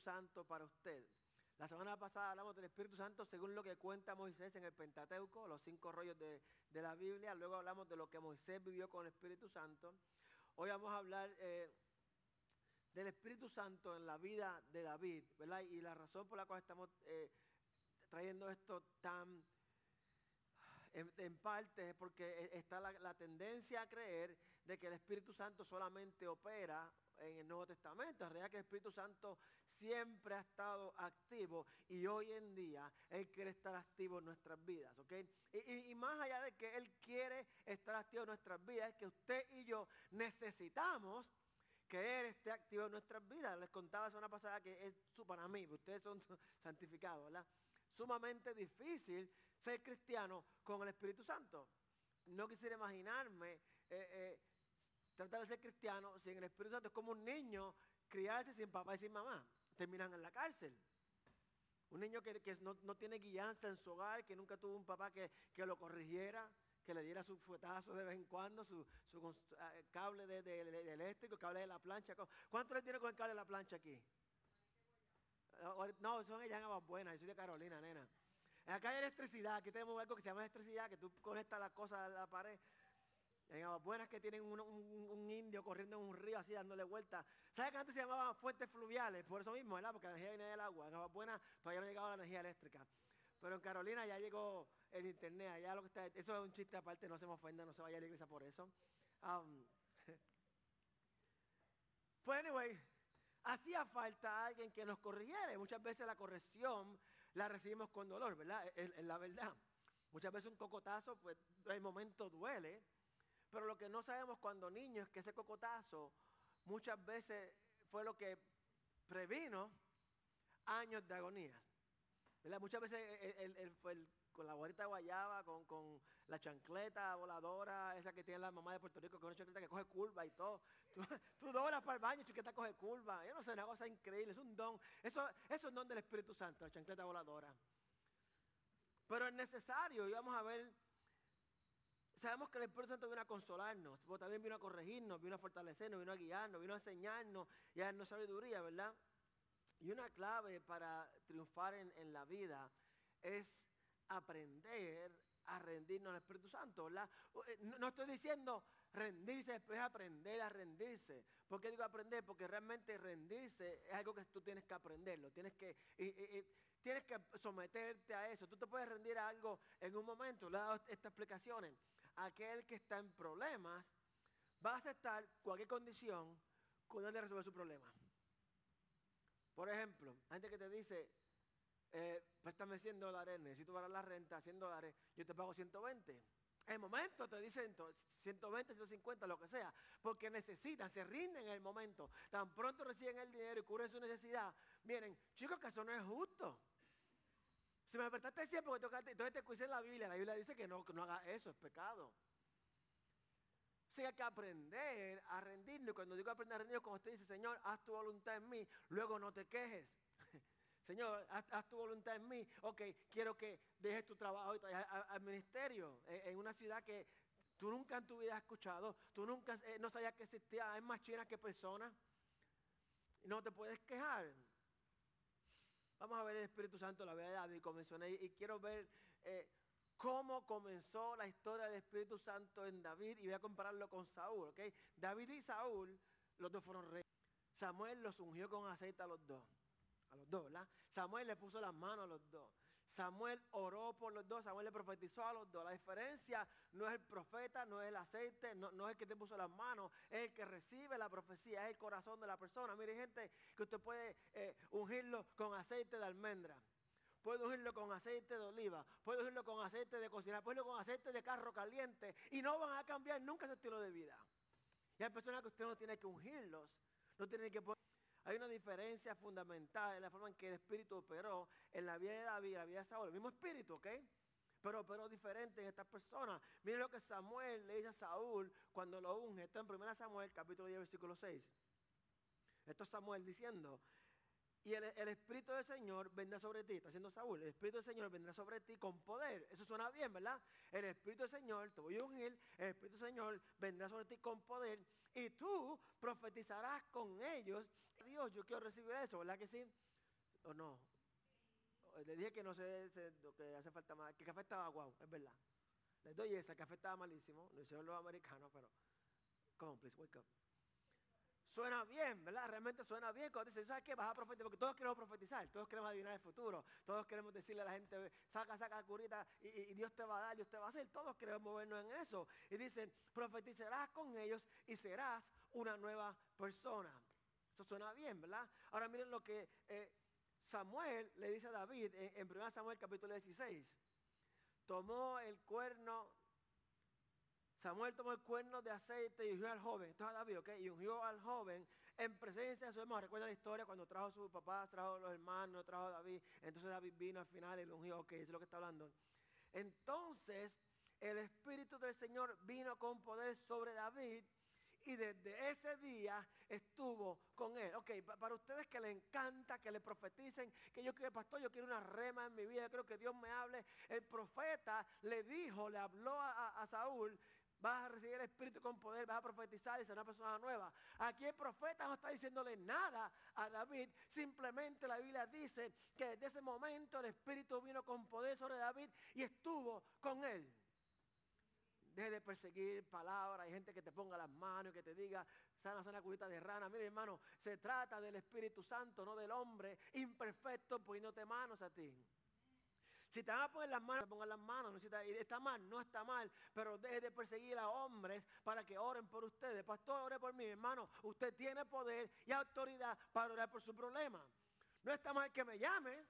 Santo para usted. La semana pasada hablamos del Espíritu Santo según lo que cuenta Moisés en el Pentateuco, los cinco rollos de, la Biblia. Luego hablamos de lo que Moisés vivió con el Espíritu Santo. Hoy vamos a hablar eh, del Espíritu Santo en la vida de David, ¿verdad? Y la razón por la cual estamos eh, trayendo esto tan en, parte es porque e, está la, la tendencia a creer de que el Espíritu Santo solamente opera en el Nuevo Testamento. En realidad que el Espíritu Santo siempre ha estado activo y hoy en día Él quiere estar activo en nuestras vidas, ¿ok? Y, más allá de que Él quiere estar activo en nuestras vidas, es que usted y yo necesitamos que Él esté activo en nuestras vidas. Les contaba la semana pasada que es para mí, ustedes son santificados, ¿verdad? Sumamente difícil ser cristiano con el Espíritu Santo. No quisiera imaginarme eh, eh, tratar de ser cristiano sin el Espíritu Santo. Es como un niño criarse sin papá y sin mamá. Terminan en la cárcel. Un niño que, no, tiene guianza en su hogar, que nunca tuvo un papá que, lo corrigiera, que le diera su fuetazo de vez en cuando, su, eh, cable de, eléctrico, cable de la plancha. ¿Cuánto le tiene con el cable de la plancha aquí? No, son ellas en buenas, yo soy de Carolina, nena. Acá hay electricidad, aquí tenemos algo que se llama electricidad, que tú conectas las cosas a la pared en Aguas que tienen un, indio corriendo en un río así dándole vuelta. ¿Sabes que antes se llamaban fuentes fluviales? Por eso mismo, ¿verdad? Porque la energía viene del agua. En Aguas todavía no llegaba la energía eléctrica. Pero en Carolina ya llegó el internet, allá lo que está, eso es un chiste aparte, no se me ofenda, no se vaya a la iglesia por eso. Pues anyway, hacía falta alguien que nos corrigiera. Muchas veces la corrección la recibimos con dolor, ¿verdad? Es, la verdad. Muchas veces un cocotazo, pues el momento duele, pero lo que no sabemos cuando niños es que ese cocotazo muchas veces fue lo que previno años de agonía. Muchas veces el, con la bolita guayaba, con, la chancleta voladora, esa que tiene la mamá de Puerto Rico, con una chancleta que coge curva y todo. Tú, dos horas para el baño, chiquita coge curva. Yo no sé, una cosa increíble, es un don. Eso, eso es un don del Espíritu Santo, la chancleta voladora. Pero es necesario, y vamos a ver Sabemos que el Espíritu Santo vino a consolarnos, pero también vino a corregirnos, vino a fortalecernos, vino a guiarnos, vino a enseñarnos y a darnos sabiduría, ¿verdad? Y una clave para triunfar en, la vida es aprender a rendirnos al Espíritu Santo, ¿verdad? Eh, no, estoy diciendo rendirse, después aprender a rendirse. ¿Por qué digo aprender? Porque realmente rendirse es algo que tú tienes que aprenderlo, tienes que, tienes que someterte a eso. Tú te puedes rendir a algo en un momento, le he dado estas explicaciones aquel que está en problemas va a aceptar cualquier condición con él de resolver su problema. Por ejemplo, gente que te dice, eh, préstame 100 dólares, necesito pagar la renta, 100 dólares, yo te pago 120. En el momento te dicen 120, 150, lo que sea, porque necesitan, se rinden en el momento. Tan pronto reciben el dinero y cubren su necesidad. Miren, chicos, que eso no es justo. Si me despertaste siempre porque tocaste, entonces te cuise en la Biblia. La Biblia dice que no, que no haga eso, es pecado. O hay que aprender a rendirnos. Cuando digo aprender a rendirnos, como usted dice, Señor, haz tu voluntad en mí, luego no te quejes. Señor, haz, tu voluntad en mí. Ok, quiero que dejes tu trabajo y te al, ministerio en, una ciudad que tú nunca en tu vida has escuchado. Tú nunca eh, no sabías que existía. Hay más chinas que personas. No te puedes quejar. Vamos a ver el Espíritu Santo, la vida de David, mencioné, y quiero ver eh, cómo comenzó la historia del Espíritu Santo en David y voy a compararlo con Saúl, ¿ok? David y Saúl, los dos fueron reyes. Samuel los ungió con aceite a los dos, a los dos, ¿verdad? Samuel le puso las manos a los dos. Samuel oró por los dos, Samuel le profetizó a los dos. La diferencia no es el profeta, no es el aceite, no, es el que te puso las manos, es el que recibe la profecía, es el corazón de la persona. Mire gente, que usted puede eh, ungirlo con aceite de almendra, puede ungirlo con aceite de oliva, puede ungirlo con aceite de cocina, puede ungirlo con aceite de carro caliente y no van a cambiar nunca su estilo de vida. Y hay personas que usted no tiene que ungirlos, no tiene que poner hay una diferencia fundamental en la forma en que el Espíritu operó en la vida de David la vida de Saúl. El mismo Espíritu, ¿ok? Pero operó diferente en estas personas. Miren lo que Samuel le dice a Saúl cuando lo unge. Esto en 1 Samuel, capítulo 10, versículo 6. Esto es Samuel diciendo, y el, Espíritu del Señor vendrá sobre ti, está diciendo Saúl, el Espíritu del Señor vendrá sobre ti con poder. Eso suena bien, ¿verdad? El Espíritu del Señor, te voy a ungir, el Espíritu del Señor vendrá sobre ti con poder y tú profetizarás con ellos Dios, yo quiero recibir eso, ¿verdad que sí? ¿O no? Le dije que no sé, que hace falta más, que café estaba guau, es verdad. Les doy esa, café estaba malísimo, lo hicieron los americanos, pero... Come on, please, wake up. Suena bien, ¿verdad? Realmente suena bien cuando dice, ¿sabes qué? Vas a profetizar, porque todos queremos profetizar, todos queremos adivinar el futuro, todos queremos decirle a la gente, saca, saca curita y, Dios te va a dar, Dios te va a hacer, todos queremos movernos en eso. Y dice, profetizarás con ellos y serás una nueva persona. Eso suena bien, ¿verdad? Ahora miren lo que eh, Samuel le dice a David en, en 1 Samuel capítulo 16. Tomó el cuerno Samuel tomó el cuerno de aceite y ungió al joven. Esto es David, ¿ok? Y ungió al joven en presencia de su hermano. Recuerda la historia cuando trajo su papá, trajo los hermanos, trajo a David. Entonces David vino al final y lo ungió. Ok, es lo que está hablando. Entonces el Espíritu del Señor vino con poder sobre David y desde ese día estuvo con él. Ok, para ustedes que le encanta, que le profeticen, que yo quiero, pastor, yo quiero una rema en mi vida, yo creo que Dios me hable. El profeta le dijo, le habló a, a Saúl vas a recibir el Espíritu con poder, vas a profetizar y ser una persona nueva. Aquí el profeta no está diciéndole nada a David, simplemente la Biblia dice que desde ese momento el Espíritu vino con poder sobre David y estuvo con él. Deje de perseguir palabras, hay gente que te ponga las manos y que te diga, sana, sana curita de rana. Mire hermano, se trata del Espíritu Santo, no del hombre imperfecto poniéndote manos a ti. Si te van a poner las manos, pongan las manos. No está mal, no está mal. Pero deje de perseguir a hombres para que oren por ustedes. Pastor, ore por mí, hermano. Usted tiene poder y autoridad para orar por su problema. No está mal que me llame.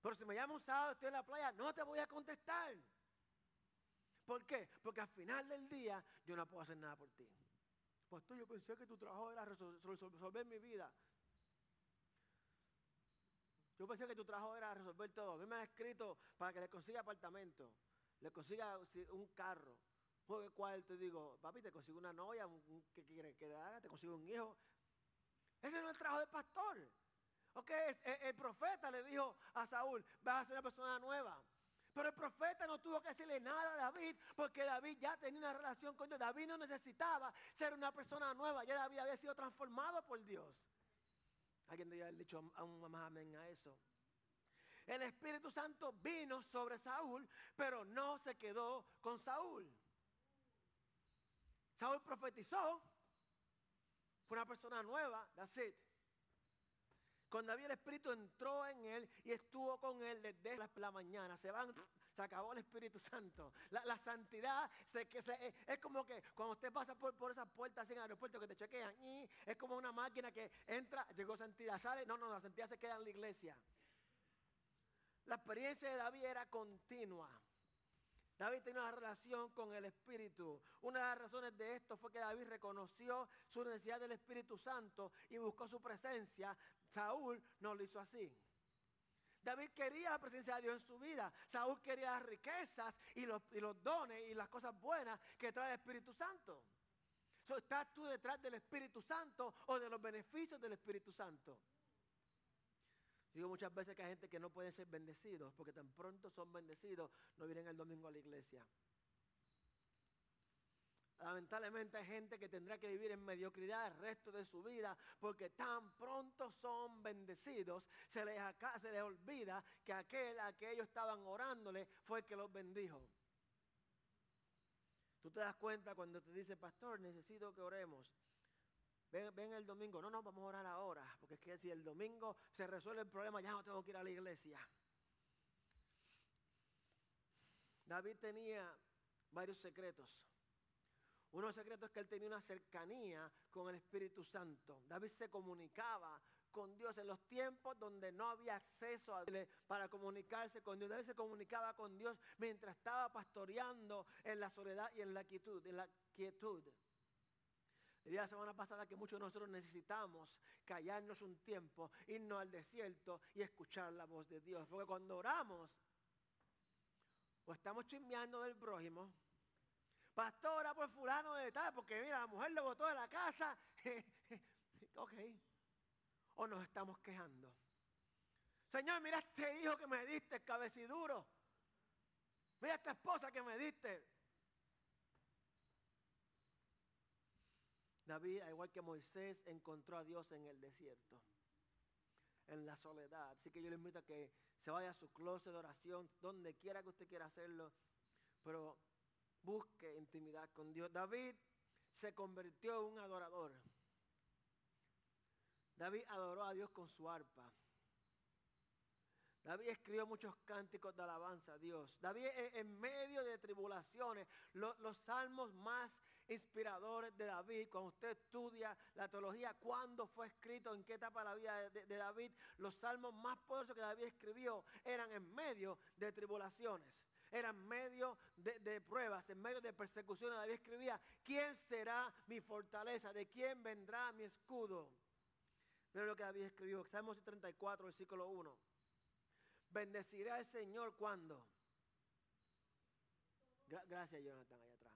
Pero si me llama un sábado, estoy en la playa, no te voy a contestar. ¿Por qué? Porque al final del día yo no puedo hacer nada por ti. Pastor, yo pensé que tu trabajo era resolver mi vida. Yo pensé que tu trabajo era resolver todo. A mí me ha escrito para que le consiga apartamento, le consiga un carro, juegue cuarto y digo, papi, te consigo una novia, ¿qué quiere que haga? Te consigo un hijo. Ese no es el trabajo del pastor. Ok, el, profeta le dijo a Saúl, vas a ser una persona nueva. Pero el profeta no tuvo que decirle nada a David porque David ya tenía una relación con Dios. David no necesitaba ser una persona nueva. Ya David había sido transformado por Dios. Alguien debería haber dicho aún más amén a eso. El Espíritu Santo vino sobre Saúl, pero no se quedó con Saúl. Saúl profetizó, fue una persona nueva, that's it. Cuando había el Espíritu entró en él y estuvo con él desde la mañana. Se van se acabó el Espíritu Santo. La, santidad se, que es como que cuando usted pasa por, por esas puertas en el aeropuerto que te chequean, y es como una máquina que entra, llegó santidad, sale, no, no, la santidad se queda en la iglesia. La experiencia de David era continua. David tenía una relación con el Espíritu. Una de las razones de esto fue que David reconoció su necesidad del Espíritu Santo y buscó su presencia. Saúl no lo hizo así. David quería la presencia de Dios en su vida. Saúl quería las riquezas y los, dones y las cosas buenas que trae el Espíritu Santo. ¿Estás tú detrás del Espíritu Santo o de los beneficios del Espíritu Santo? Digo muchas veces que hay gente que no puede ser bendecidos porque tan pronto son bendecidos no vienen el domingo a la iglesia. Lamentablemente hay gente que tendrá que vivir en mediocridad el resto de su vida porque tan pronto son bendecidos, se les, acá, se les olvida que aquel a que ellos estaban orándole fue el que los bendijo. Tú te das cuenta cuando te dice, pastor, necesito que oremos. Ven, el domingo. No, no, vamos a orar ahora. Porque es que si el domingo se resuelve el problema, ya no tengo que ir a la iglesia. David tenía varios secretos. Uno de los secretos es que él tenía una cercanía con el Espíritu Santo. David se comunicaba con Dios en los tiempos donde no había acceso a para comunicarse con Dios. David se comunicaba con Dios mientras estaba pastoreando en la soledad y en la quietud. En la quietud. El día de la semana pasada que muchos de nosotros necesitamos callarnos un tiempo, irnos al desierto y escuchar la voz de Dios. Porque cuando oramos, o estamos chismeando del prójimo, pastora por fulano de tal, porque mira, la mujer lo botó de la casa. ok. O nos estamos quejando. Señor, mira este hijo que me diste, cabeciduro. Mira esta esposa que me diste. David, al igual que Moisés, encontró a Dios en el desierto, en la soledad. Así que yo le invito a que se vaya a su closet de oración, donde quiera que usted quiera hacerlo, pero busque intimidad con Dios. David se convirtió en un adorador. David adoró a Dios con su arpa. David escribió muchos cánticos de alabanza a Dios. David en medio de tribulaciones, los, salmos más inspiradores de David, cuando usted estudia la teología, cuándo fue escrito, en qué etapa de la vida de, David, los salmos más poderosos que David escribió eran en medio de tribulaciones. Eran en medio de, pruebas, en medio de persecuciones. David escribía, ¿quién será mi fortaleza? ¿De quién vendrá mi escudo? Mira lo que David escribió, Salmos 34, versículo 1. Bendeciré al Señor cuando. gracias, Jonathan, allá atrás.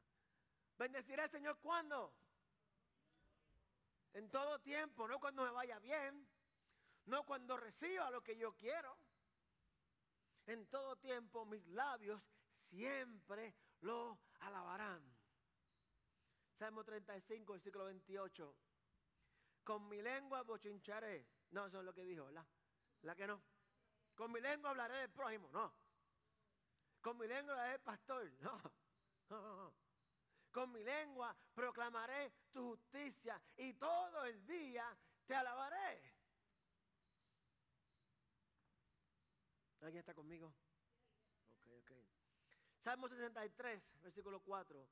Bendeciré al Señor cuando. En todo tiempo, no cuando me vaya bien, no cuando reciba lo que yo quiero. En todo tiempo mis labios siempre lo alabarán. Salmo 35, versículo 28. Con mi lengua bochincharé. No, eso es lo que dijo, ¿verdad? ¿La que no? Con mi lengua hablaré del prójimo, no. Con mi lengua hablaré del pastor, no. Con mi lengua proclamaré tu justicia y todo el día te alabaré. ¿Alguien está conmigo? Ok, ok. Salmo 63, versículo 4.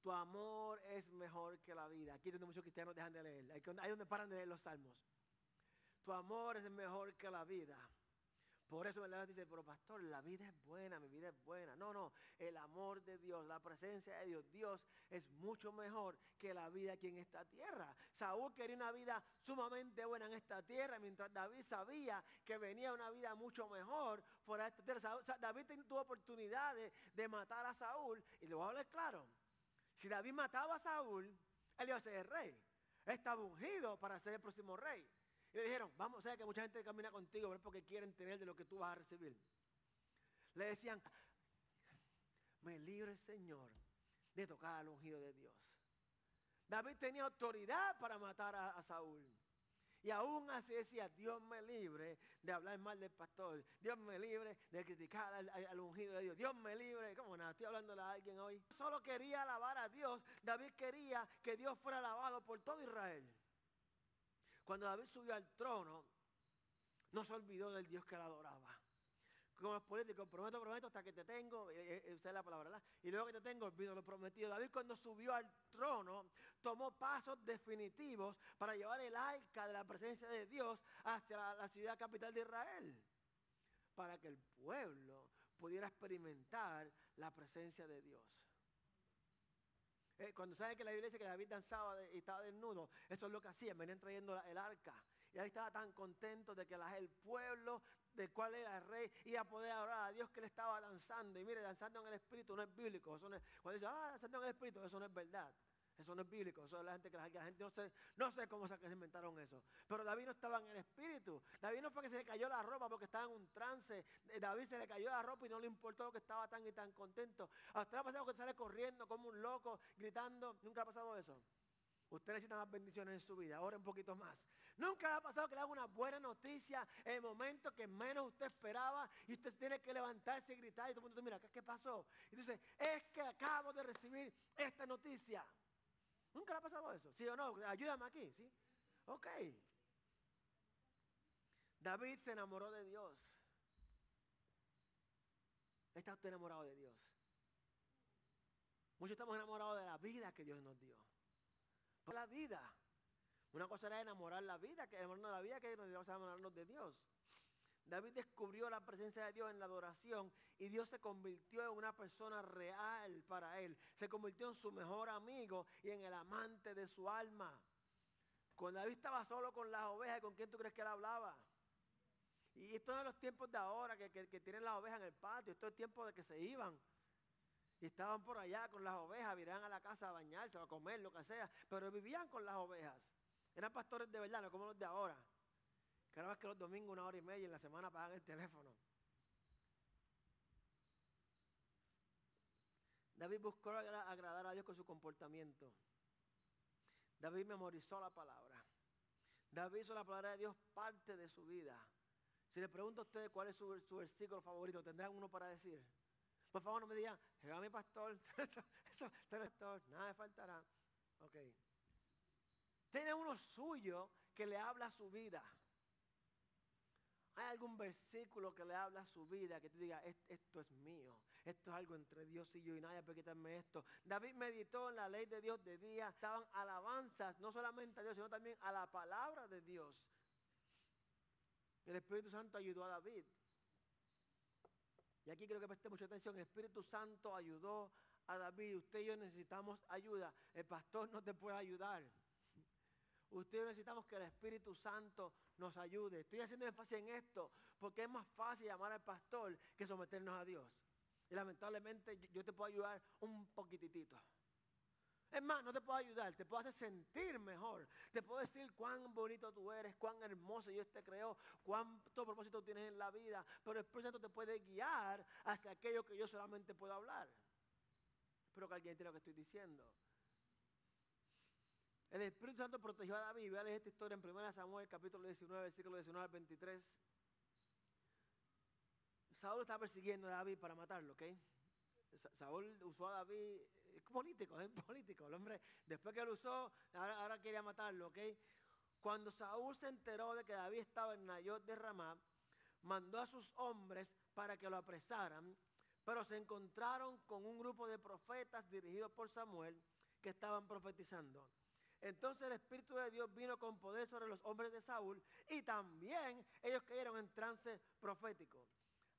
Tu amor es mejor que la vida. Aquí es donde muchos cristianos dejan de leer. Ahí donde paran de leer los salmos. Tu amor es mejor que la vida. Por eso la dice, pero pastor, la vida es buena, mi vida es buena. No, no, el amor de Dios, la presencia de Dios, Dios es mucho mejor que la vida aquí en esta tierra. Saúl quería una vida sumamente buena en esta tierra, mientras David sabía que venía una vida mucho mejor fuera de esta tierra. David tuvo oportunidades de matar a Saúl, y le voy a claro. Si David mataba a Saúl, él iba a ser el rey. Estaba ungido para ser el próximo rey. Y le dijeron, vamos, a ver que mucha gente camina contigo, ¿ver? porque quieren tener de lo que tú vas a recibir. Le decían, me libre Señor de tocar al ungido de Dios. David tenía autoridad para matar a Saúl. Y aún así decía, Dios me libre de hablar mal del pastor. Dios me libre de criticar al, ungido de Dios. Dios me libre, ¿cómo nada? Estoy hablando a alguien hoy. Solo quería alabar a Dios. David quería que Dios fuera alabado por todo Israel. Cuando David subió al trono, no se olvidó del Dios que la adoraba como los políticos, prometo, prometo hasta que te tengo, eh, eh, es la palabra. Y luego que te tengo, olvido lo prometido. David cuando subió al trono, tomó pasos definitivos para llevar el arca de la presencia de Dios hacia la, ciudad capital de Israel, para que el pueblo pudiera experimentar la presencia de Dios. Eh, cuando saben que la Biblia dice que David danzaba y estaba desnudo, eso es lo que hacían, venían trayendo el arca. Y ahí estaba tan contento de que el pueblo de cuál era el rey, y a poder orar a Dios que le estaba danzando. Y mire, danzando en el espíritu no es bíblico. Cuando dice, ah, danzando en el espíritu, eso no es verdad. Eso no es bíblico, eso es la gente que la, gente no sé, no sé cómo se inventaron eso. Pero David no estaba en el espíritu. David no fue que se le cayó la ropa porque estaba en un trance. Eh, David se le cayó la ropa y no le importó que estaba tan y tan contento. ¿A usted le ha pasado que sale corriendo como un loco, gritando? ¿Nunca ha pasado eso? Usted necesita más bendiciones en su vida. Ahora un poquito más. Nunca ha pasado que le haga una buena noticia en el momento que menos usted esperaba y usted tiene que levantarse y gritar y todo el mundo mira, ¿qué, pasó? Y dice, es que acabo de recibir esta noticia. Nunca le ha pasado eso, ¿sí o no? Ayúdame aquí, ¿sí? Ok. David se enamoró de Dios. ¿Está usted enamorado de Dios? Muchos estamos enamorados de la vida que Dios nos dio. Por la vida. Una cosa era enamorar la vida, que enamorarnos de la vida, que nos enamorarnos de Dios. David descubrió la presencia de Dios en la adoración y Dios se convirtió en una persona real para él. Se convirtió en su mejor amigo y en el amante de su alma. Cuando David estaba solo con las ovejas, ¿con quién tú crees que él hablaba? Y esto es los tiempos de ahora, que, tienen las ovejas en el patio, esto es tiempo de que se iban. Y estaban por allá con las ovejas, virían a la casa a bañarse, a comer, lo que sea, pero vivían con las ovejas. Eran pastores de verdad, no como los de ahora. Cada vez que los domingos una hora y media y en la semana pagan el teléfono. David buscó agradar a Dios con su comportamiento. David memorizó la palabra. David hizo la palabra de Dios parte de su vida. Si le pregunto a ustedes cuál es su, versículo favorito, ¿tendrán uno para decir? Por favor, no me digan, Jehová mi pastor, eso, pastor, nada me faltará. Ok. Tiene uno suyo que le habla a su vida. ¿Hay algún versículo que le habla a su vida que te diga, esto es mío, esto es algo entre Dios y yo y nadie puede quitarme esto? David meditó en la ley de Dios de día, estaban alabanzas, no solamente a Dios, sino también a la palabra de Dios. El Espíritu Santo ayudó a David. Y aquí creo que preste mucha atención, Espíritu Santo ayudó a David. Usted y yo necesitamos ayuda. El pastor no te puede ayudar. Usted y yo necesitamos que el Espíritu Santo nos ayude. Estoy haciendo énfasis en esto porque es más fácil llamar al pastor que someternos a Dios. Y lamentablemente yo te puedo ayudar un poquitito. Es más, no te puedo ayudar, te puedo hacer sentir mejor. Te puedo decir cuán bonito tú eres, cuán hermoso Dios te creó, cuánto propósito tienes en la vida. Pero el Espíritu Santo te puede guiar hacia aquello que yo solamente puedo hablar. Espero que alguien entienda lo que estoy diciendo. El Espíritu Santo protegió a David. Leer esta historia en 1 Samuel, capítulo 19, versículo 19 al 23. Saúl estaba persiguiendo a David para matarlo, ¿ok? Saúl usó a David, es político, es político. El hombre, después que lo usó, ahora, quería matarlo, ¿ok? Cuando Saúl se enteró de que David estaba en Nayot de Ramá, mandó a sus hombres para que lo apresaran, pero se encontraron con un grupo de profetas dirigidos por Samuel que estaban profetizando. Entonces el Espíritu de Dios vino con poder sobre los hombres de Saúl y también ellos cayeron en trance profético.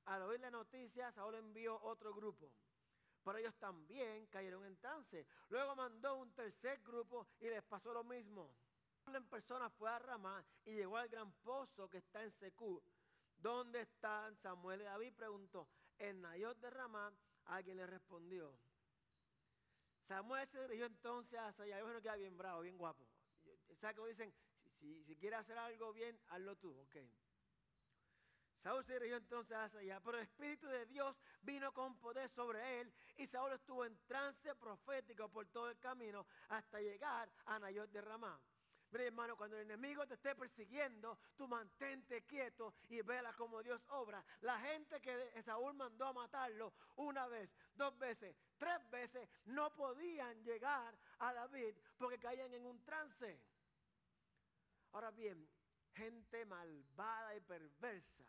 Al oír la noticia, Saúl envió otro grupo. Pero ellos también cayeron en trance. Luego mandó un tercer grupo y les pasó lo mismo. En persona fue a Ramá y llegó al gran pozo que está en Secú. ¿Dónde están Samuel y David? Preguntó. En Nayot de Ramá, alguien le respondió. Samuel se dirigió entonces hacia allá. Bueno, queda bien bravo, bien guapo. ¿Sabes cómo dicen? Si, si, quieres hacer algo bien, hazlo tú, ok. Saúl se dirigió entonces hacia allá, pero el Espíritu de Dios vino con poder sobre él y Saúl estuvo en trance profético por todo el camino hasta llegar a Nayot de Ramá. Mira hermano, cuando el enemigo te esté persiguiendo, tú mantente quieto y vela como Dios obra. La gente que Saúl mandó a matarlo una vez, dos veces, tres veces, no podían llegar a David porque caían en un trance. Ahora bien, gente malvada y perversa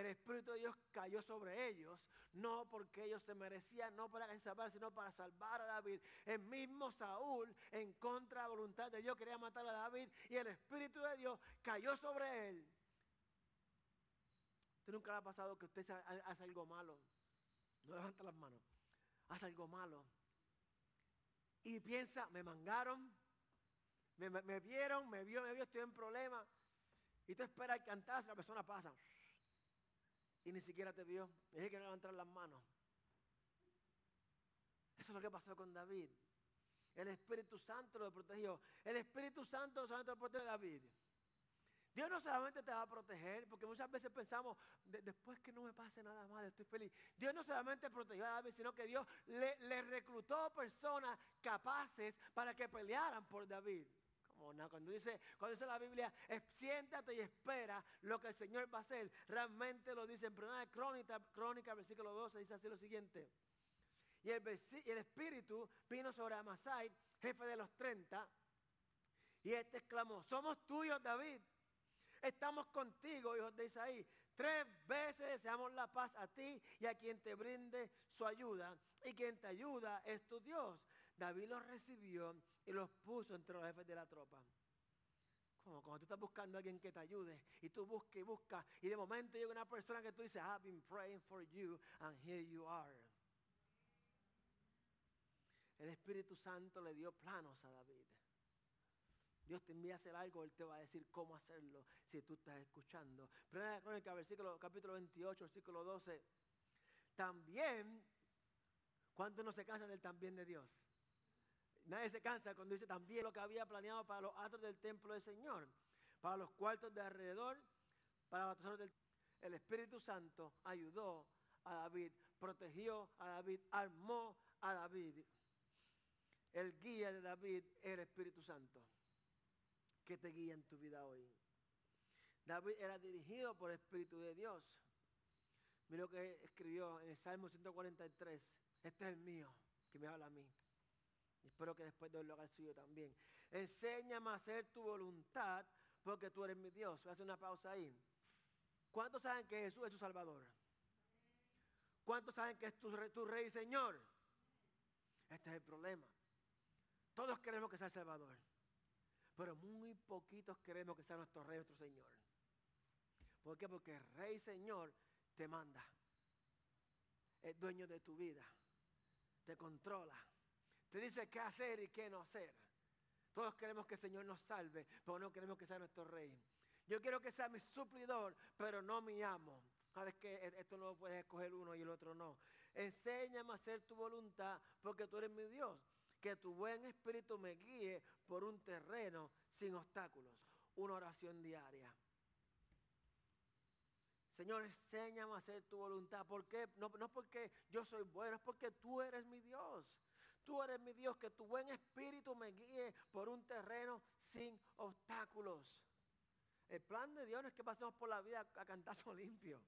el Espíritu de Dios cayó sobre ellos, no porque ellos se merecían, no para salvar, sino para salvar a David. El mismo Saúl, en contra de voluntad de Dios, quería matar a David y el Espíritu de Dios cayó sobre él. ¿Usted nunca le ha pasado que usted hace algo malo? No levanta las manos. Hace algo malo. Y piensa, me mangaron, me, vieron, me vio, me vio, estoy en problema. Y tú esperas que antes la persona pasa y ni siquiera te vio. Dije que no levantar las manos. Eso es lo que pasó con David. El Espíritu Santo lo protegió. El Espíritu Santo solamente lo protege a David. Dios no solamente te va a proteger, porque muchas veces pensamos, después que no me pase nada mal, estoy feliz. Dios no solamente protegió a David, sino que Dios le, reclutó personas capaces para que pelearan por David. Cuando dice, cuando dice la Biblia, siéntate y espera lo que el Señor va a hacer, realmente lo dice en primera crónica, crónica, versículo 12, dice así lo siguiente. Y el, el Espíritu vino sobre Amasai, jefe de los 30, y este exclamó, somos tuyos, David. Estamos contigo, hijos de Isaí. Tres veces deseamos la paz a ti y a quien te brinde su ayuda. Y quien te ayuda es tu Dios. David los recibió y los puso entre los jefes de la tropa. Como cuando tú estás buscando a alguien que te ayude y tú buscas y buscas y de momento llega una persona que tú dices, I've been praying for you and here you are. El Espíritu Santo le dio planos a David. Dios te envía a hacer algo, Él te va a decir cómo hacerlo si tú estás escuchando. Primera Crónica, versículo, capítulo 28, versículo 12. También, ¿cuántos no se cansan del también de Dios? Nadie se cansa cuando dice también lo que había planeado para los atos del templo del Señor, para los cuartos de alrededor, para los tesoros del El Espíritu Santo ayudó a David, protegió a David, armó a David. el guía de David es el Espíritu Santo que te guía en tu vida hoy. David era dirigido por el Espíritu de Dios. Mira lo que escribió en el Salmo 143. Este es el mío, que me habla a mí. espero que después de lo haga el suyo también. Enséñame a hacer tu voluntad porque tú eres mi Dios. Voy a hacer una pausa ahí. ¿Cuántos saben que Jesús es tu Salvador? ¿Cuántos saben que es tu, tu Rey y Señor? Este es el problema. Todos queremos que sea el Salvador. Pero muy poquitos queremos que sea nuestro Rey, nuestro Señor. ¿Por qué? Porque el Rey Señor te manda. Es dueño de tu vida. Te controla. Te dice qué hacer y qué no hacer. Todos queremos que el Señor nos salve, pero no queremos que sea nuestro Rey. Yo quiero que sea mi suplidor, pero no mi amo. Sabes que esto no lo puedes escoger uno y el otro no. Enséñame a hacer tu voluntad porque tú eres mi Dios. Que tu buen espíritu me guíe por un terreno sin obstáculos. Una oración diaria. Señor, enséñame a hacer tu voluntad. ¿Por qué? No, no porque yo soy bueno, es porque tú eres mi Dios. Tú eres mi Dios, que tu buen espíritu me guíe por un terreno sin obstáculos. El plan de Dios no es que pasemos por la vida a cantazo limpio.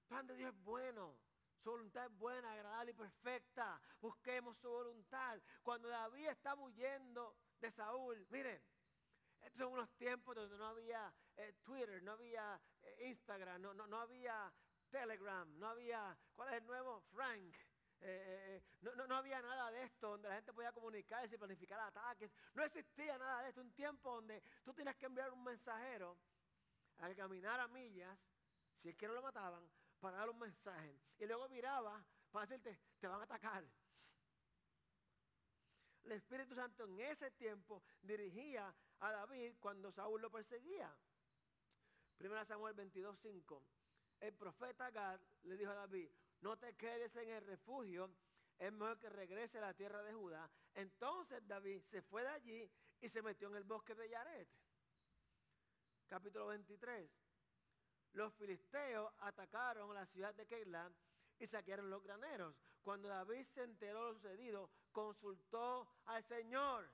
El plan de Dios es bueno. Su voluntad es buena, agradable y perfecta. Busquemos su voluntad. Cuando David estaba huyendo de Saúl, miren, estos son unos tiempos donde no había eh, Twitter, no había eh, Instagram, no, no, había Telegram, no había, ¿cuál es el nuevo? Frank. Eh, no, no, había nada de esto donde la gente podía comunicarse y planificar ataques. No existía nada de esto. Un tiempo donde tú tienes que enviar un mensajero a caminar a millas, si es que no lo mataban, para dar un mensaje. Y luego miraba para decirte, te van a atacar. El Espíritu Santo en ese tiempo dirigía a David cuando Saúl lo perseguía. Primera Samuel 22.5. El profeta Gad le dijo a David, no te quedes en el refugio, es mejor que regrese a la tierra de Judá. Entonces David se fue de allí y se metió en el bosque de Yaret. Capítulo 23. Los filisteos atacaron la ciudad de Keilah y saquearon los graneros. Cuando David se enteró de lo sucedido, consultó al Señor.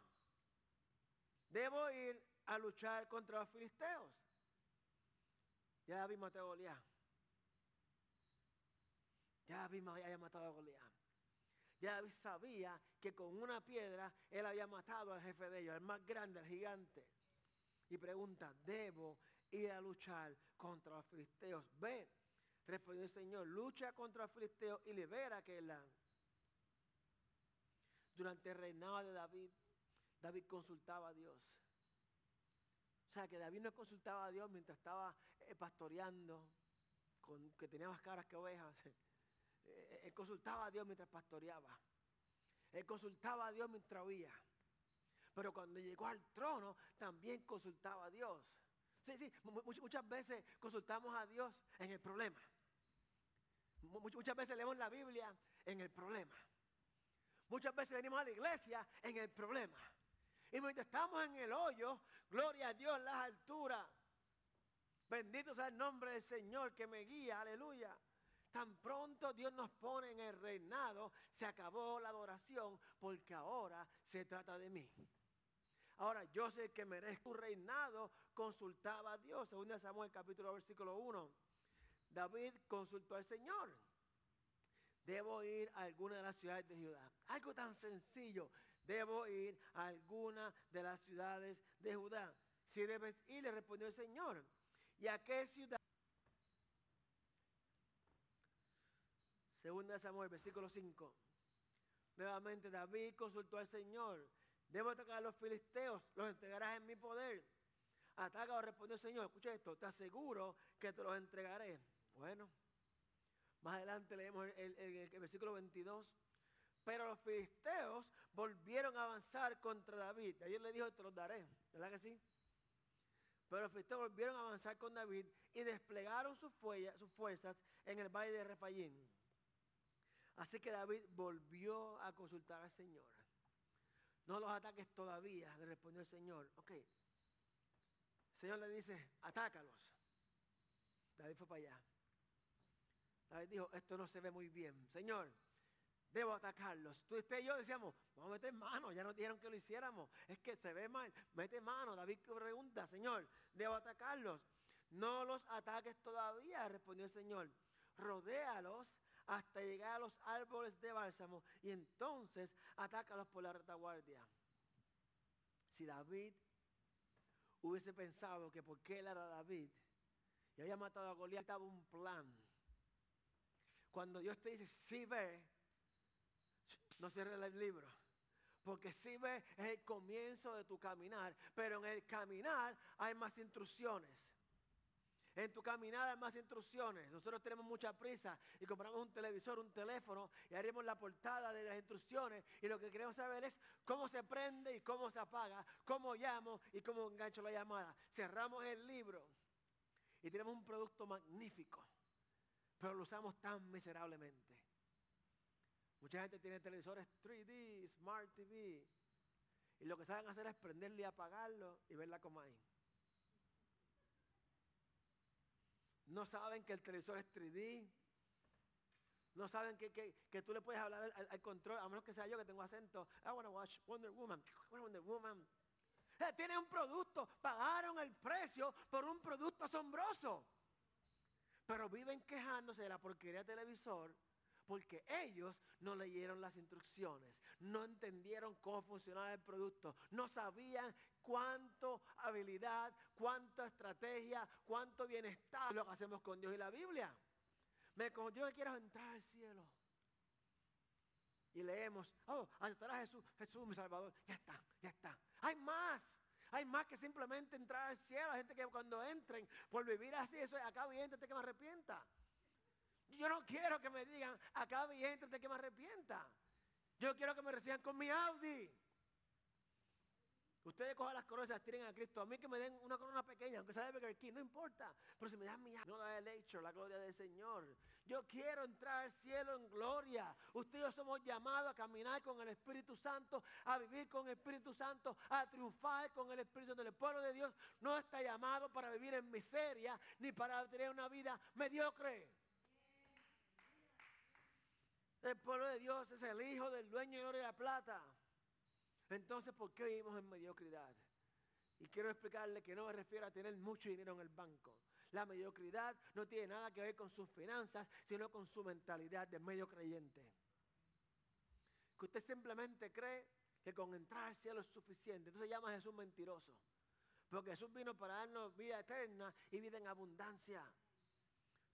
Debo ir a luchar contra los filisteos. Ya David mató a Goliat. Ya David había matado a Goliat. Ya David sabía que con una piedra él había matado al jefe de ellos, el más grande, el gigante. Y pregunta, ¿debo ir a luchar contra los filisteos? Ve, respondió el Señor, lucha contra los filisteos y libera a Durante el reinado de David, David consultaba a Dios. O sea, que David no consultaba a Dios mientras estaba eh, pastoreando, con, que tenía más caras que ovejas. Eh, él consultaba a Dios mientras pastoreaba. Él consultaba a Dios mientras oía. Pero cuando llegó al trono, también consultaba a Dios. Sí, sí, muchas veces consultamos a Dios en el problema. Muchas veces leemos la Biblia en el problema. Muchas veces venimos a la iglesia en el problema. Y mientras estamos en el hoyo, gloria a Dios en las alturas. Bendito sea el nombre del Señor que me guía, aleluya. Tan pronto Dios nos pone en el reinado, se acabó la adoración porque ahora se trata de mí. Ahora yo sé que merezco un reinado, consultaba a Dios, según Samuel capítulo versículo 1. David consultó al Señor. Debo ir a alguna de las ciudades de Judá. Algo tan sencillo. Debo ir a alguna de las ciudades de Judá. Si debes ir, le respondió el Señor. ¿Y a qué ciudad? Segunda Samuel, versículo 5. Nuevamente David consultó al Señor. Debo atacar a los filisteos, los entregarás en mi poder. Ataca o respondió el Señor, escucha esto, te aseguro que te los entregaré. Bueno, más adelante leemos el, versículo 22. Pero los filisteos volvieron a avanzar contra David. Ayer le dijo, te los daré. ¿Verdad que sí? Pero los filisteos volvieron a avanzar con David y desplegaron sus, sus fuerzas en el valle de Refayín. Así que David volvió a consultar al Señor. No los ataques todavía, le respondió el Señor. Ok. El Señor le dice, atácalos. David fue para allá. David dijo, esto no se ve muy bien. Señor, debo atacarlos. Tú, usted y yo decíamos, vamos a meter mano, ya nos dijeron que lo hiciéramos. Es que se ve mal, mete mano. David pregunta, Señor, debo atacarlos. No los ataques todavía, respondió el Señor. Rodéalos hasta llegar a los árboles de bálsamo y entonces atácalos por la retaguardia. Si David hubiese pensado que porque él era David y había matado a Goliat, estaba un plan. Cuando Dios te dice, sí ve, no cierre el libro. Porque si ve es el comienzo de tu caminar, pero en el caminar hay más instrucciones. En tu caminar hay más instrucciones. Nosotros tenemos mucha prisa y compramos un televisor, un teléfono y haremos la portada de las instrucciones. Y lo que queremos saber es cómo se prende y cómo se apaga, cómo llamo y cómo engancho la llamada. Cerramos el libro y tenemos un producto magnífico, pero lo usamos tan miserablemente. Mucha gente tiene televisores 3D, Smart TV, y lo que saben hacer es prenderlo y apagarlo y verla como ahí. No saben que el televisor es 3D. No saben que, que, tú le puedes hablar al, control, a menos que sea yo que tengo acento. I want to watch Wonder Woman. Wonder Woman. Eh, tiene un producto, pagaron el precio por un producto asombroso. Pero viven quejándose de la porquería del televisor porque ellos no leyeron las instrucciones, no entendieron cómo funcionaba el producto, no sabían cuánto habilidad, cuánta estrategia, cuánto bienestar lo que hacemos con Dios y la Biblia. Me yo quiero entrar al cielo. Y leemos, oh, aceptará Jesús, Jesús mi Salvador. Ya está, ya está. Hay más. Hay más que simplemente entrar al cielo. Hay gente que cuando entren por vivir así, eso acá bien, que me arrepienta. Yo no quiero que me digan, acá y entrate que me arrepienta. Yo quiero que me reciban con mi Audi. Ustedes cojan las coronas y las tiren a Cristo. A mí que me den una corona pequeña, aunque sea de Burger King, no importa. Pero si me dan mi no la he hecho, la gloria del Señor. Yo quiero entrar al cielo en gloria. Ustedes somos llamados a caminar con el Espíritu Santo, a vivir con el Espíritu Santo, a triunfar con el Espíritu Santo. El pueblo de Dios no está llamado para vivir en miseria, ni para tener una vida mediocre. El pueblo de Dios es el hijo del dueño de oro y la plata. Entonces, ¿por qué vivimos en mediocridad? Y quiero explicarle que no me refiero a tener mucho dinero en el banco. La mediocridad no tiene nada que ver con sus finanzas, sino con su mentalidad de medio creyente. Que usted simplemente cree que con entrar al cielo es suficiente. Entonces llama a Jesús mentiroso. Porque Jesús vino para darnos vida eterna y vida en abundancia.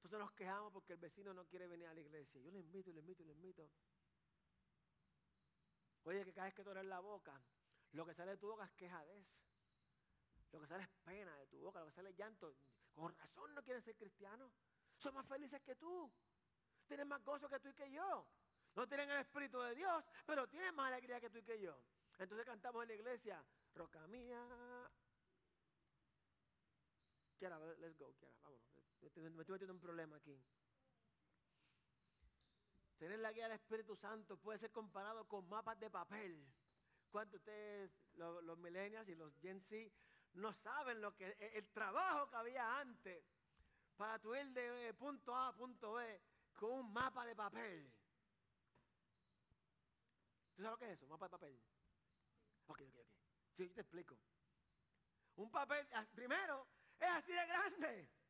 Entonces nos quejamos porque el vecino no quiere venir a la iglesia. Yo le invito, le invito, le invito. Oye, que cada vez que tú la boca, lo que sale de tu boca es quejadez. Lo que sale es pena de tu boca, lo que sale es llanto. Con razón no quieren ser cristianos. Son más felices que tú. Tienen más gozo que tú y que yo. No tienen el Espíritu de Dios, pero tienen más alegría que tú y que yo. Entonces cantamos en la iglesia, roca mía. Quiera, let's go, quiera, vámonos. Me estoy metiendo un problema aquí. Tener la guía del Espíritu Santo puede ser comparado con mapas de papel. ¿Cuántos ustedes, los, millennials y los Gen Z, no saben lo que el trabajo que había antes para tu ir de punto A a punto B con un mapa de papel? ¿Tú sabes lo que es eso? Mapa de papel. Ok, ok, ok. Sí, yo te explico. Un papel, primero, es así de grande.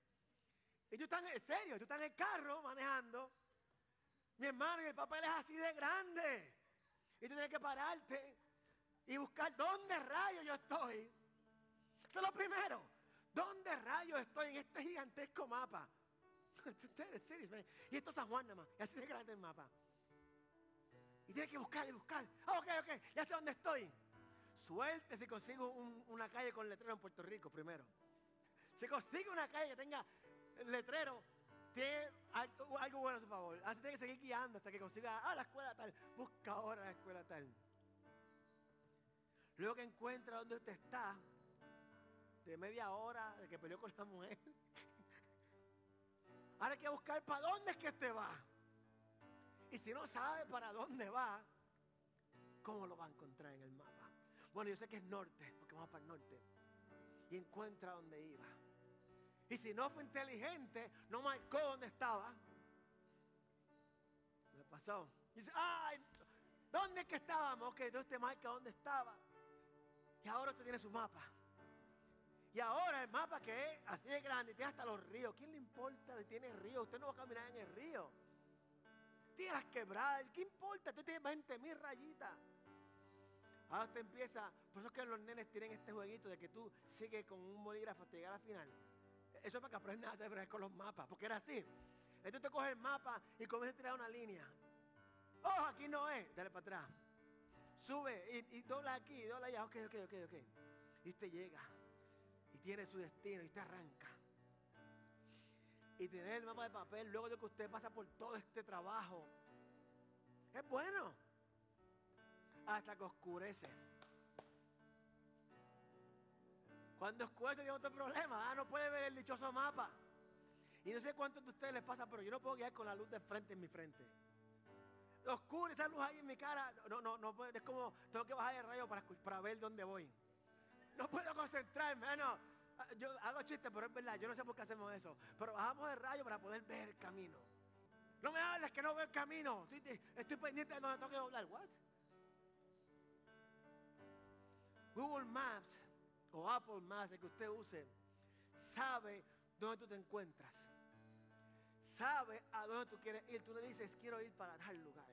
Y tú estás en serio, tú estás en el carro manejando mi hermano, el papel es así de grande. Y tú tienes que pararte y buscar dónde rayos yo estoy. Eso es lo primero. ¿Dónde rayos estoy en este gigantesco mapa? y esto es San Juan nada más. Y así de grande el mapa. Y tienes que buscar y buscar. Ah, ok, ok, ya sé dónde estoy. Suerte si consigo una calle con letrero en Puerto Rico primero. Si consigo una calle que tenga letrero, tiene algo, bueno a su favor. Así tiene que seguir guiando hasta que consiga, ah, la escuela tal. Busca ahora la escuela tal. Luego que encuentra donde usted está, de media hora de que peleó con la mujer. Ahora hay que buscar para dónde es que usted va. Y si no sabe para dónde va, ¿cómo lo va a encontrar en el mapa? Bueno, yo sé que es norte, porque vamos para el norte. Y encuentra dónde iba. Y si no fue inteligente, no marcó dónde estaba. Me pasó. Y dice, ay, ¿dónde es que estábamos? Ok, entonces te marca dónde estaba. Y ahora usted tiene su mapa. Y ahora el mapa que es así de grande, tiene hasta los ríos. ¿Quién le importa si tiene río? Usted no va a caminar en el río. Tiene las quebradas. ¿Qué importa? Usted tiene 20 mil rayitas. Ahora usted empieza, por eso es que los nenes tienen este jueguito de que tú sigues con un bolígrafo hasta llegar al final. Eso es para que aprendas a hacer con los mapas, porque era así. Entonces te coges el mapa y comienzas a tirar una línea. Oh, aquí no es. Dale para atrás. Sube y, dobla aquí, dobla allá. Ok, ok, ok, ok. Y usted llega y tiene su destino y usted arranca. Y tener el mapa de papel luego de que usted pasa por todo este trabajo. Es bueno. Hasta que oscurece. Cuando oscurece tiene otro problema. Ah, no puede ver el dichoso mapa. Y no sé cuántos de ustedes les pasa, pero yo no puedo guiar con la luz de frente en mi frente. Oscura esa luz ahí en mi cara. No, no, no puedo. Es como tengo que bajar el rayo para, ver dónde voy. No puedo concentrarme. No, ah, yo hago chistes, pero es verdad. Yo no sé por qué hacemos eso. Pero bajamos el rayo para poder ver el camino. No me hables que no veo el camino. Estoy pendiente de donde tengo que doblar. What? Google Maps o Apple Maps, el que usted use, sabe dónde tú te encuentras sabe a dónde tú quieres ir. Tú le dices, quiero ir para tal lugar.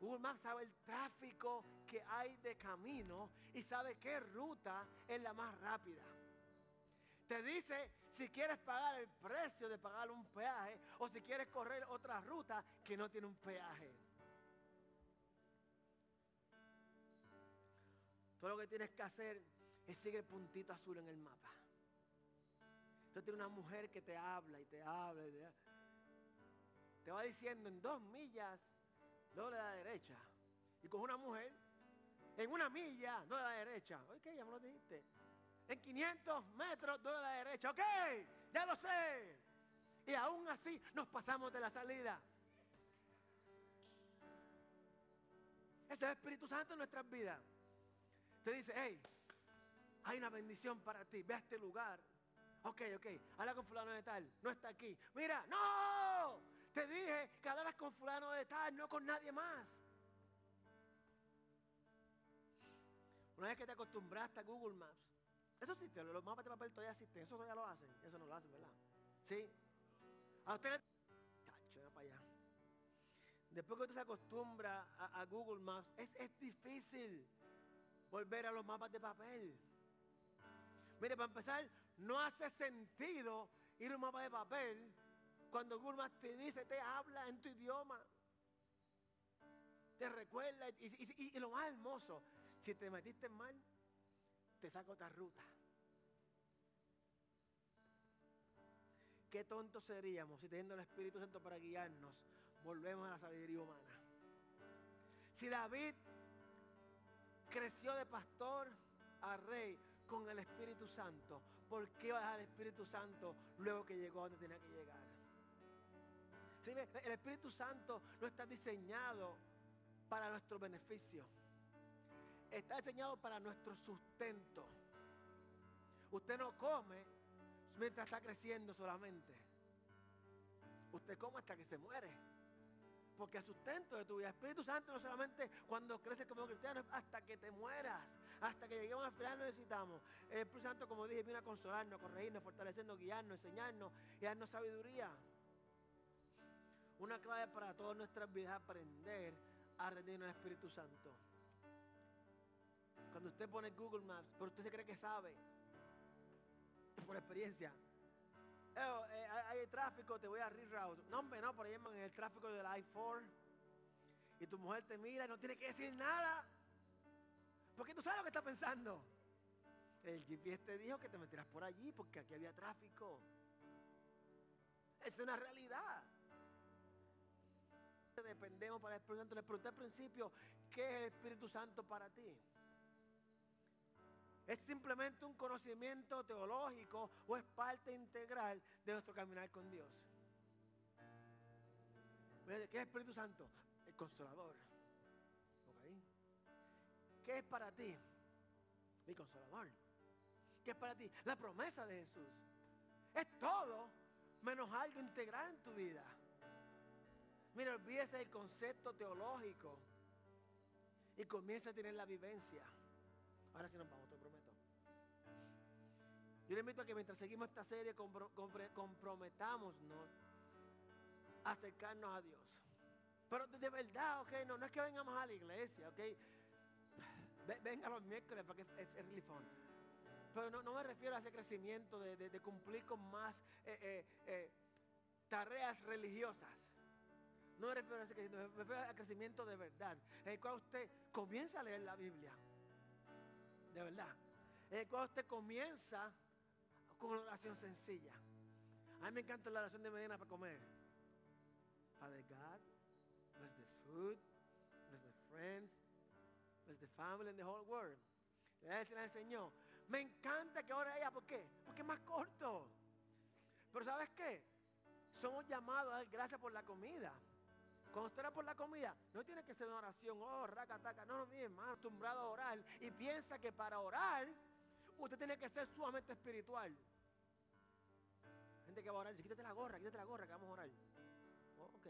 Google Maps sabe el tráfico que hay de camino y sabe qué ruta es la más rápida. Te dice si quieres pagar el precio de pagar un peaje o si quieres correr otra ruta que no tiene un peaje. Todo lo que tienes que hacer es seguir el puntito azul en el mapa. Entonces tiene una mujer que te habla y te habla y te, va diciendo en dos millas, doble a la derecha. Y con una mujer, en una milla, doble a la derecha. Ok, ya me lo dijiste. En 500 metros, doble a la derecha. Ok, ya lo sé. Y aún así nos pasamos de la salida. Ese es el Espíritu Santo en nuestras vidas. Te dice, hey, hay una bendición para ti. Ve a este lugar. Ok, ok, habla con fulano de tal, no está aquí. Mira, no, te dije que hablaras con fulano de tal, no con nadie más. Una vez que te acostumbraste a Google Maps, eso existe, los mapas de papel todavía existen, eso ya lo hacen, eso no lo hacen, ¿verdad? Sí. A ustedes, tacho, para allá. Después que usted se acostumbra a, a Google Maps, es, es difícil volver a los mapas de papel. Mire, para empezar, no hace sentido ir a un mapa de papel cuando Google te dice, te habla en tu idioma. Te recuerda. Y, lo más hermoso, si te metiste mal, te saca otra ruta. Qué tontos seríamos si teniendo el Espíritu Santo para guiarnos, volvemos a la sabiduría humana. Si David creció de pastor a rey con el Espíritu Santo, ¿por qué bajar el Espíritu Santo luego que llegó donde tenía que llegar? El Espíritu Santo no está diseñado para nuestro beneficio. Está diseñado para nuestro sustento. Usted no come mientras está creciendo solamente. Usted come hasta que se muere. Porque es sustento de tu vida. Espíritu Santo no solamente cuando creces como cristiano, hasta que te mueras. Hasta que lleguemos al final necesitamos. El Espíritu Santo, como dije, viene a consolarnos, a corregirnos, fortalecernos, guiarnos, enseñarnos y darnos sabiduría. Una clave para todas nuestras vidas es aprender a rendirnos al Espíritu Santo. Cuando usted pone Google Maps, pero usted se cree que sabe, por experiencia, eh, hay tráfico, te voy a reroute. No, hombre, no, por ahí en el tráfico del I-4. Y tu mujer te mira y no tiene que decir nada. Porque tú sabes lo que está pensando. El GPS te dijo que te meterás por allí porque aquí había tráfico. Es una realidad. Dependemos para el Espíritu Santo. Le pregunté al principio, ¿qué es el Espíritu Santo para ti? ¿Es simplemente un conocimiento teológico o es parte integral de nuestro caminar con Dios? ¿Qué es el Espíritu Santo? El consolador. ¿Qué es para ti? Mi consolador. ¿Qué es para ti? La promesa de Jesús. Es todo menos algo integral en tu vida. Mira, olvídese el concepto teológico y comienza a tener la vivencia. Ahora sí nos vamos. Yo le invito a que mientras seguimos esta serie comprometámonos a acercarnos a Dios. Pero de verdad, ok, no, no es que vengamos a la iglesia, ok. Venga los miércoles para que es, es, Pero no, me refiero a ese crecimiento de, cumplir con más eh, eh, eh, tareas religiosas. No me refiero a ese crecimiento, me refiero al crecimiento de verdad. En el cual usted comienza a leer la Biblia. De verdad. En el cual usted comienza con una oración sencilla. A mí me encanta la oración de mañana para comer. Father God, bless the food, bless my friends, bless the family and the whole world. Le se la enseñó. Me encanta que ahora ella, ¿por qué? Porque es más corto. Pero ¿sabes qué? Somos llamados a dar gracias por la comida. Cuando usted ora por la comida, no tiene que ser una oración, oh, raca, taca. No, no, mi hermano, acostumbrado a orar. Y piensa que para orar, usted tiene que ser sumamente espiritual. Gente que va a orar, quítate la gorra, quítate la gorra, que vamos a orar. Oh, ok.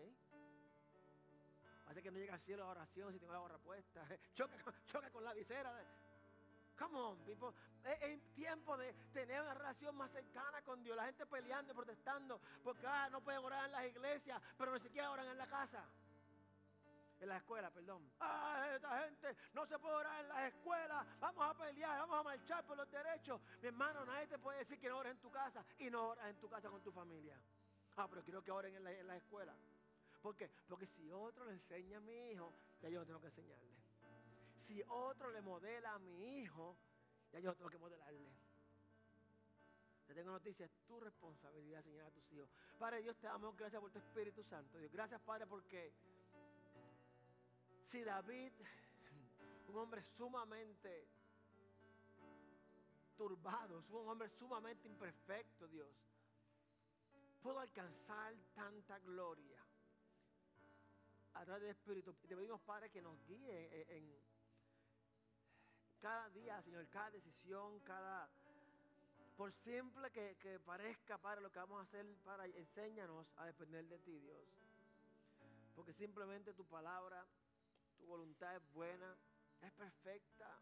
Hace que no llega al cielo la oración si tengo la gorra puesta. choca, choca con la visera. Come on, people. Es, tiempo de tener una relación más cercana con Dios. La gente peleando y protestando porque ah, no pueden orar en las iglesias, pero ni siquiera oran en la casa. En la escuela, perdón. Ah, esta gente no se puede orar en las escuelas. Vamos a pelear, vamos a marchar por los derechos. Mi hermano, nadie te puede decir que no ores en tu casa y no oras en tu casa con tu familia. Ah, pero quiero que oren en la, escuela. ¿Por qué? Porque si otro le enseña a mi hijo, ya yo tengo que enseñarle. Si otro le modela a mi hijo, ya yo tengo que modelarle. Te tengo noticias, tu responsabilidad enseñar a tus hijos. Padre Dios, te damos gracias por tu Espíritu Santo. Dios, gracias Padre porque si David, un hombre sumamente turbado, un hombre sumamente imperfecto, Dios, pudo alcanzar tanta gloria a través del Espíritu. Te pedimos, Padre, que nos guíe en cada día, Señor, cada decisión, cada... Por simple que, parezca, para lo que vamos a hacer, para enséñanos a depender de ti, Dios. Porque simplemente tu palabra, tu voluntad es buena, es perfecta.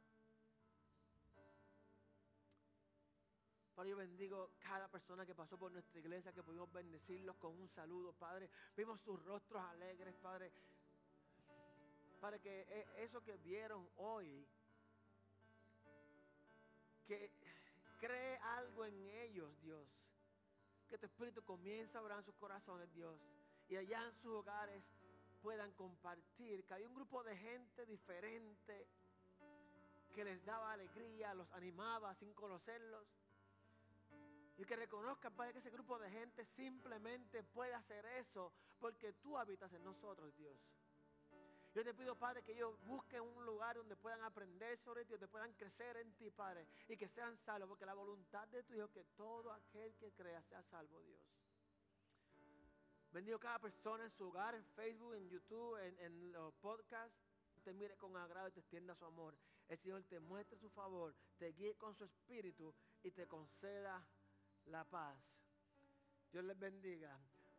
Padre, yo bendigo cada persona que pasó por nuestra iglesia, que pudimos bendecirlos con un saludo, Padre. Vimos sus rostros alegres, Padre. Para que e, eso que vieron hoy que cree algo en ellos, Dios. Que tu Espíritu comienza a obrar en sus corazones, Dios. Y allá en sus hogares puedan compartir. Que hay un grupo de gente diferente que les daba alegría, los animaba sin conocerlos. Y que reconozcan, Padre, que ese grupo de gente simplemente puede hacer eso porque tú habitas en nosotros, Dios. Yo te pido, Padre, que ellos busquen un lugar donde puedan aprender sobre ti, donde puedan crecer en ti, Padre, y que sean salvos, porque la voluntad de tu Hijo es que todo aquel que crea sea salvo, Dios. Bendigo cada persona en su hogar, en Facebook, en YouTube, en, los podcasts. Te mire con agrado y te extienda su amor. El Señor te muestre su favor, te guíe con su espíritu y te conceda la paz. Dios les bendiga.